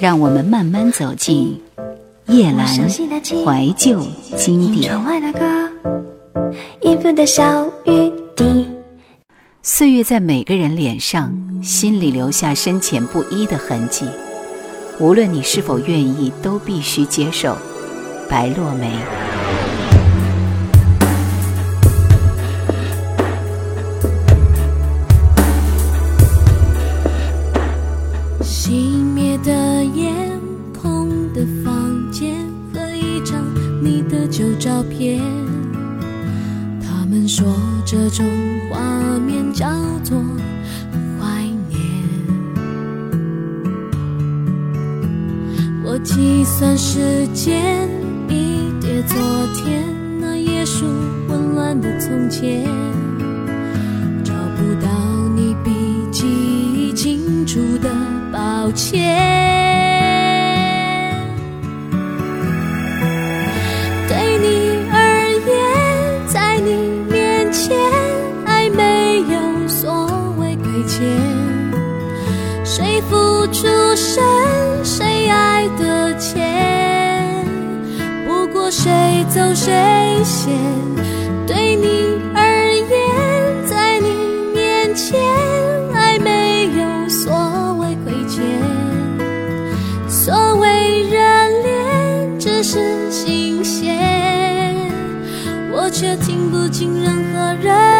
让我们慢慢走进叶阑怀旧经典。岁月在每个人脸上、心里留下深浅不一的痕迹，无论你是否愿意，都必须接受。白落梅。旧照片。他们说这种画面叫做怀念。我计算时间，一叠昨天那页数混乱的从前，找不到你笔记已清楚的抱歉。谁走谁先。对你而言，在你面前，爱没有所谓亏欠。所谓热恋，只是新鲜，我却听不进任何人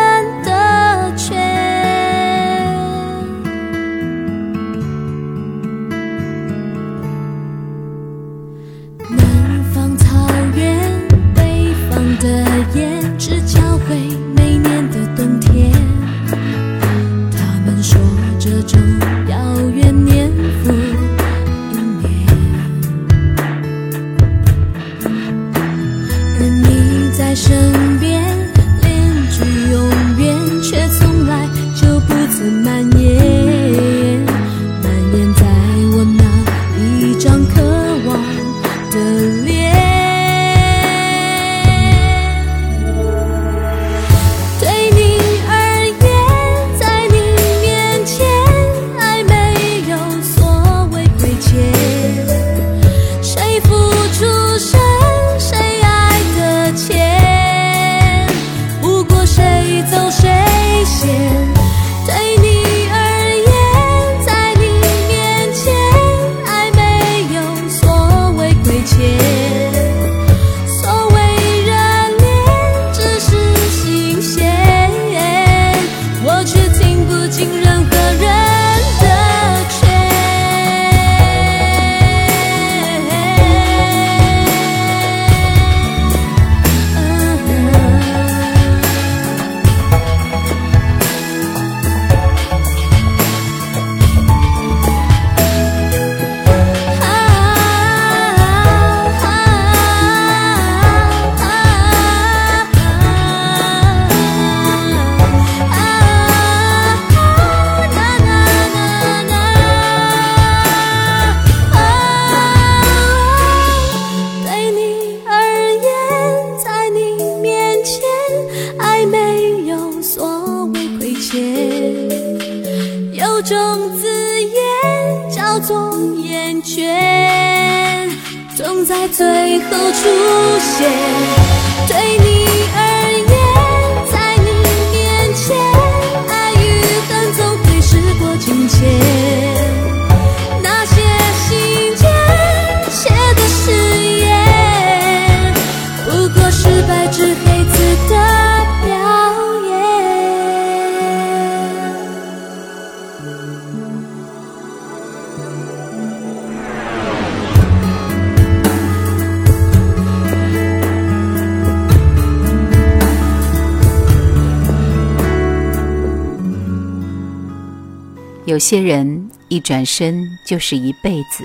有些人一转身就是一辈子。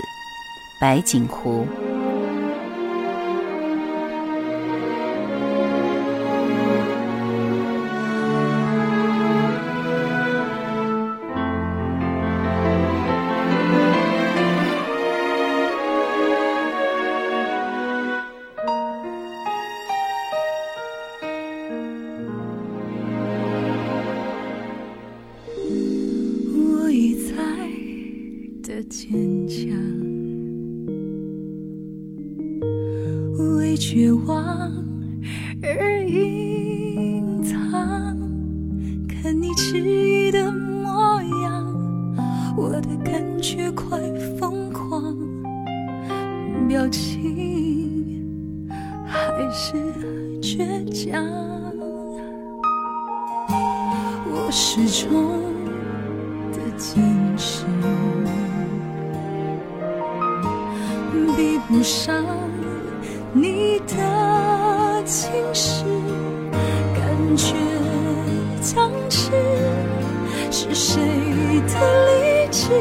白锦湖。你的情诗，感觉僵持，是谁的理智？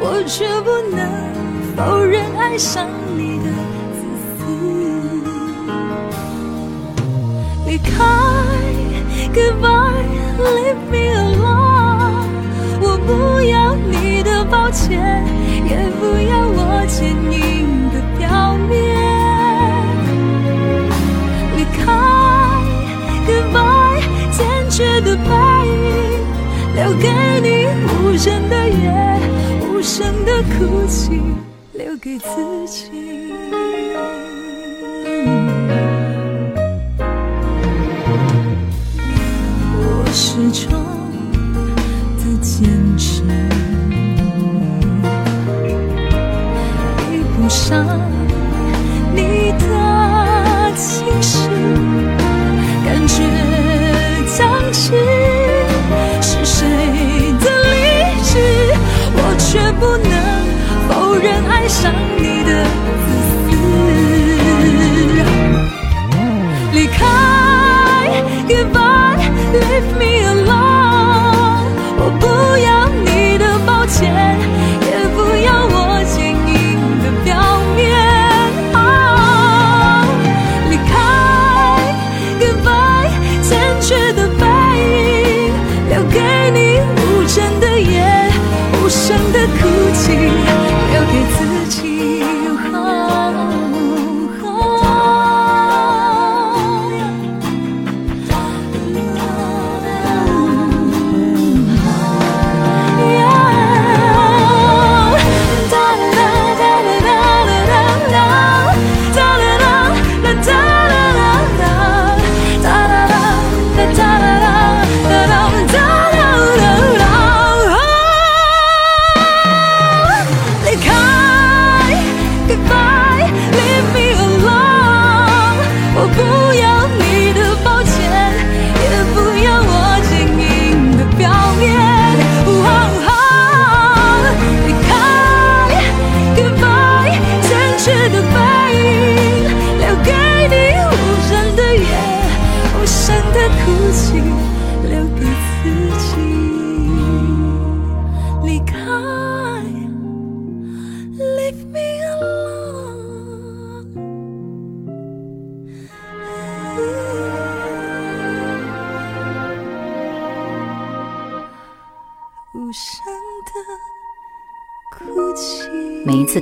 我却不能否认爱上你的自私。离开，Goodbye，Leave me alone，我不要你的抱歉，也不要我坚硬。雪的背影，留给你无声的夜，无声的哭泣，留给自己。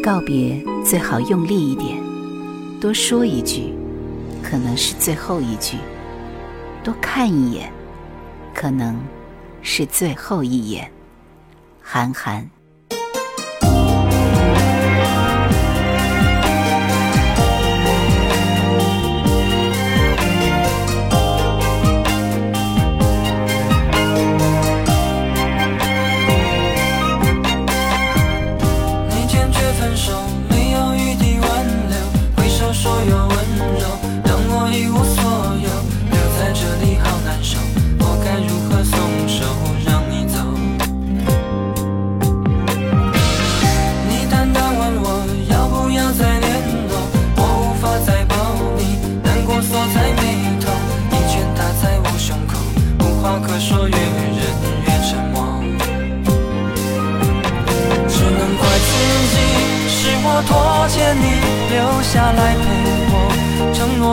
告别，最好用力一点，多说一句，可能是最后一句；多看一眼，可能是最后一眼。韩寒。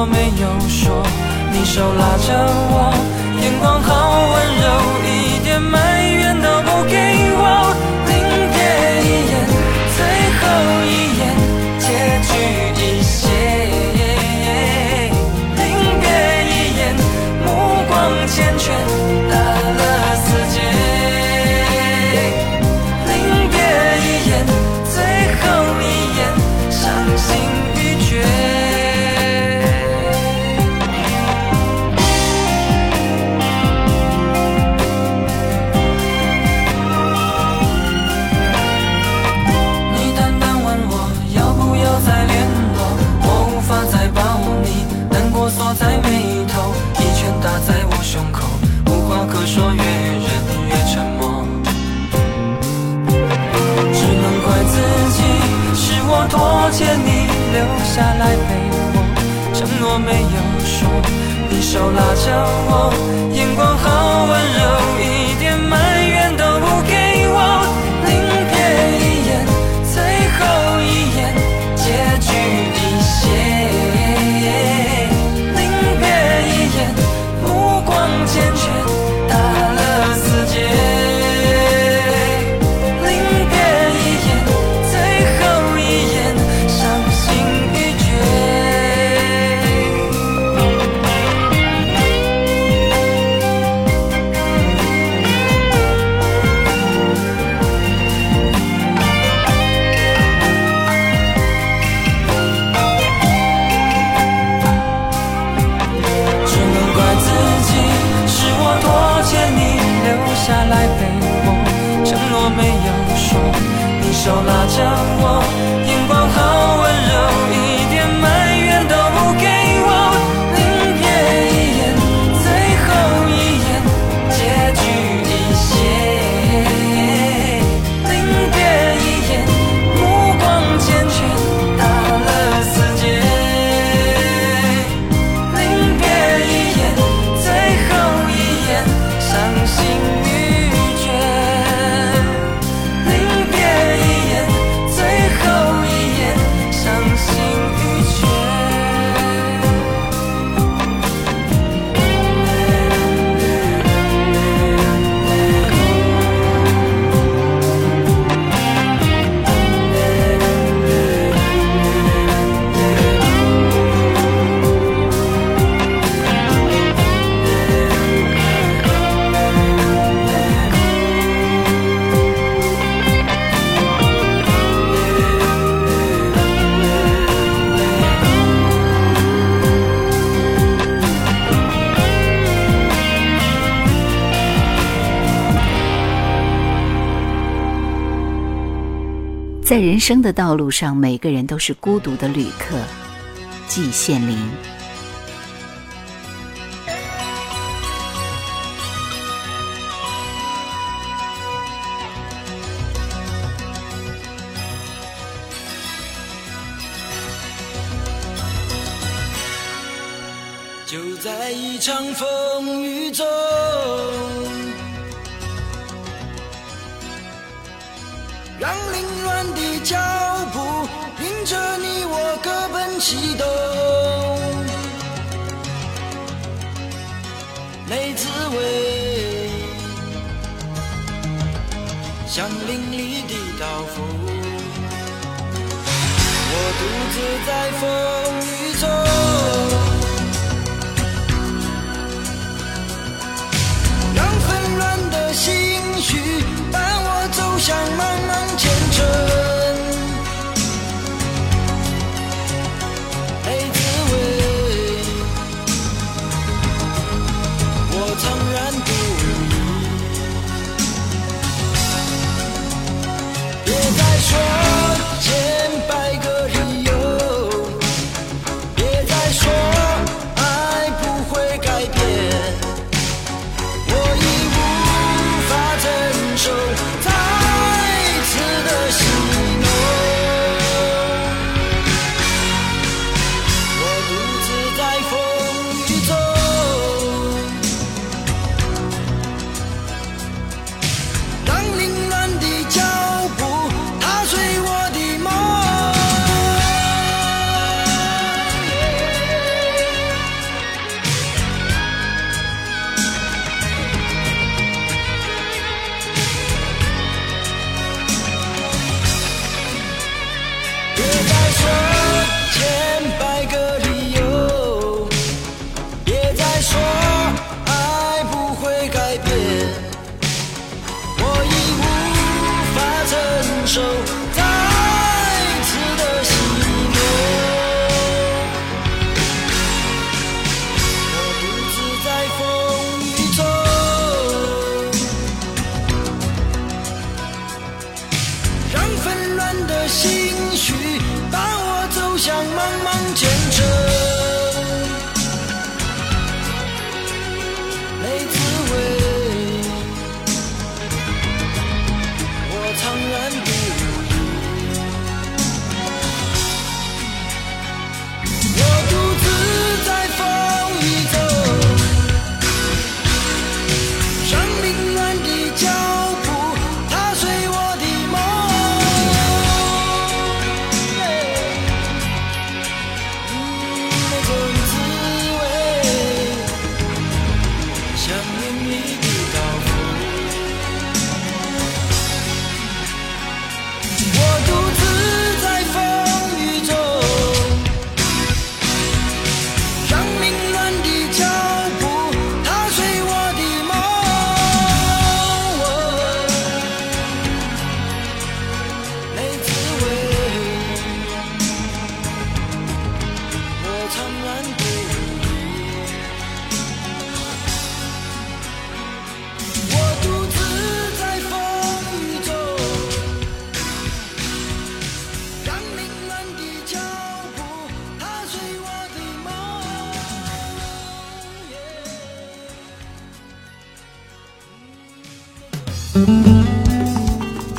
没有说，你手拉着我，眼光好温柔，一点在眉头一拳打在我胸口无话可说越忍越沉默。只能怪自己是我拖欠你留下来陪我承诺没有说。你手拉着我眼光好温柔在人生的道路上每个人都是孤独的旅客季羡林。就在一场风雨中激动。没滋味像淋漓的刀锋我独自在风。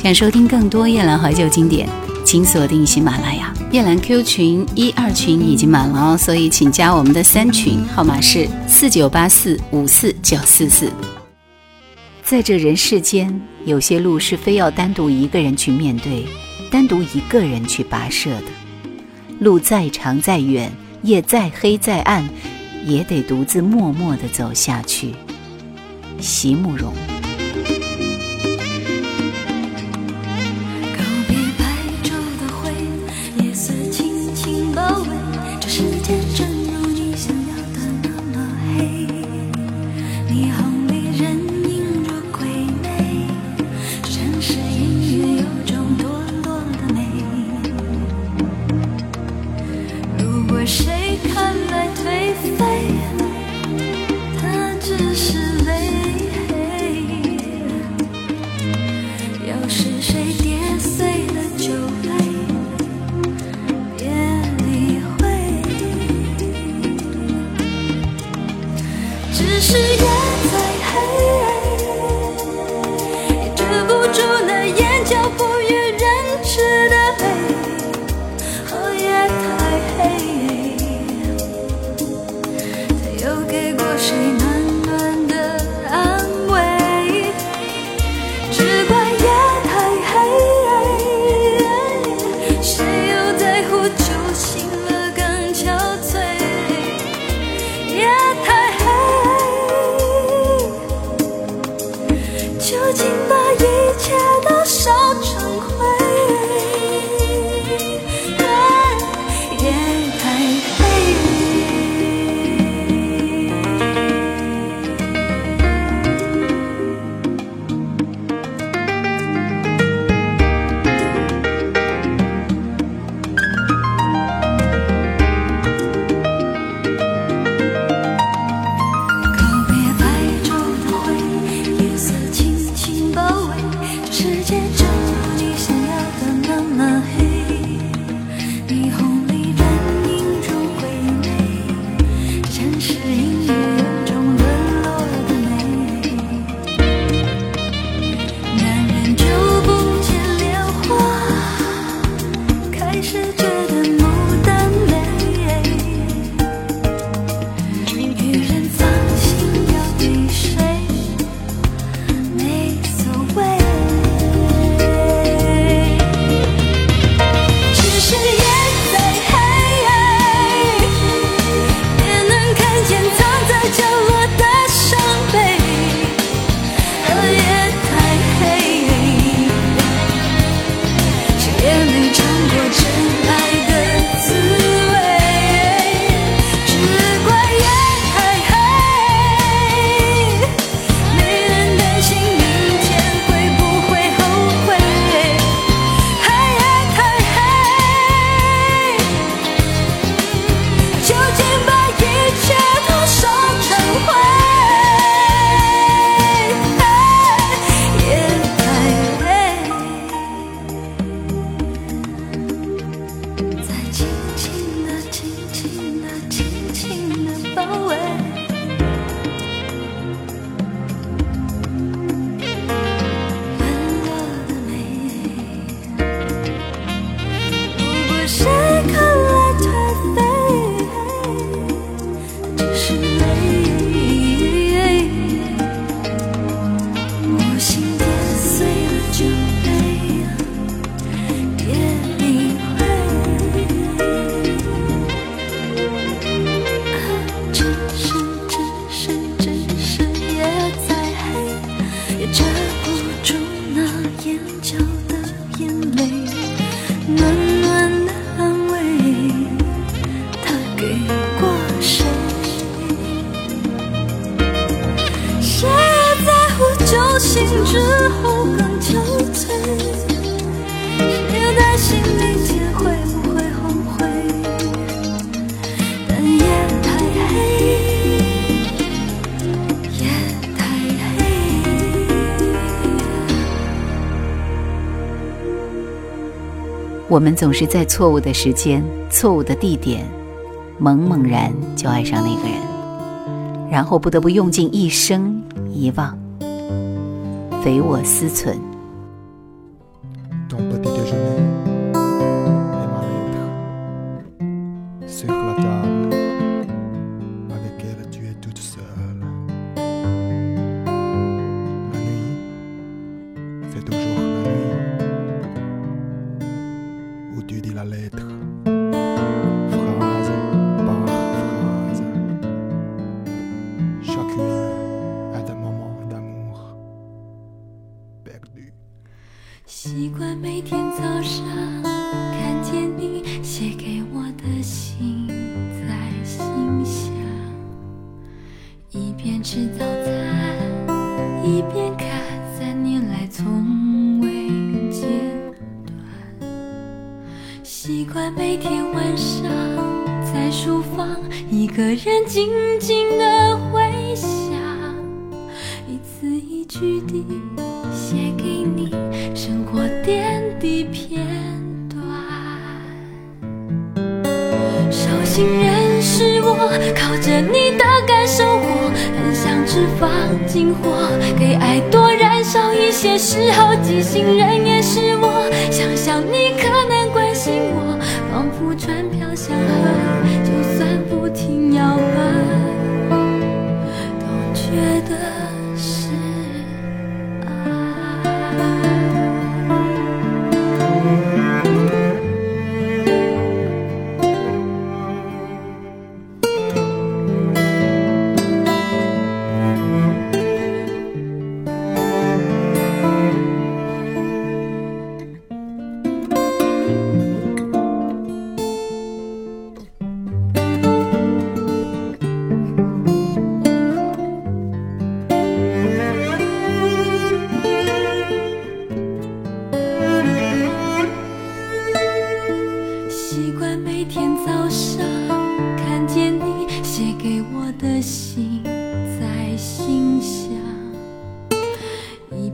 想收听更多夜阑怀旧经典请锁定喜马拉雅。夜阑 q 群一二群已经满了哦所以请加我们的三群号码是四九八四五四九四四。在这人世间有些路是非要单独一个人去面对单独一个人去跋涉的。路再长再远夜再黑再暗也得独自默默的走下去。席慕容。我们总是在错误的时间错误的地点猛猛然就爱上那个人。然后不得不用尽一生遗忘唯我思存一个人静静的回想，一字一句地写给你生活点滴片段。手心人是我，靠着你的感受我，很想只放进火，给爱多燃烧一些。时候即兴人也是我，想想你可能关心我，仿佛船飘向河，就算不停摇摆，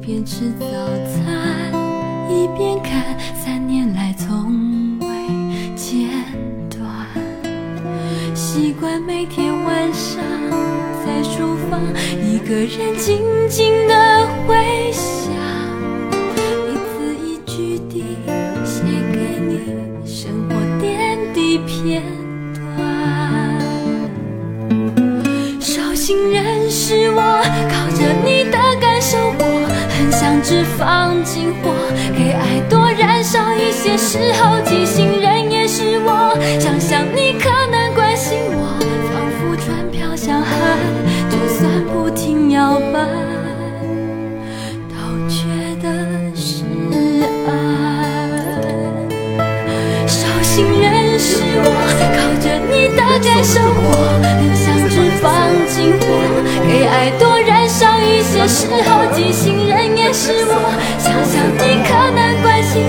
边吃早餐，一边看三年来从未间断。习惯每天晚上在书房一个人静静的回想。很想只放进火，给爱多燃烧一些。时候即兴人也是我，想想你可能关心我，仿佛船飘向海，就算不停摇摆。都觉得是爱。手心人是我，靠着你的感受活，很想只放进火，给爱多燃烧一些。时候即兴人也是我，想想你可能关心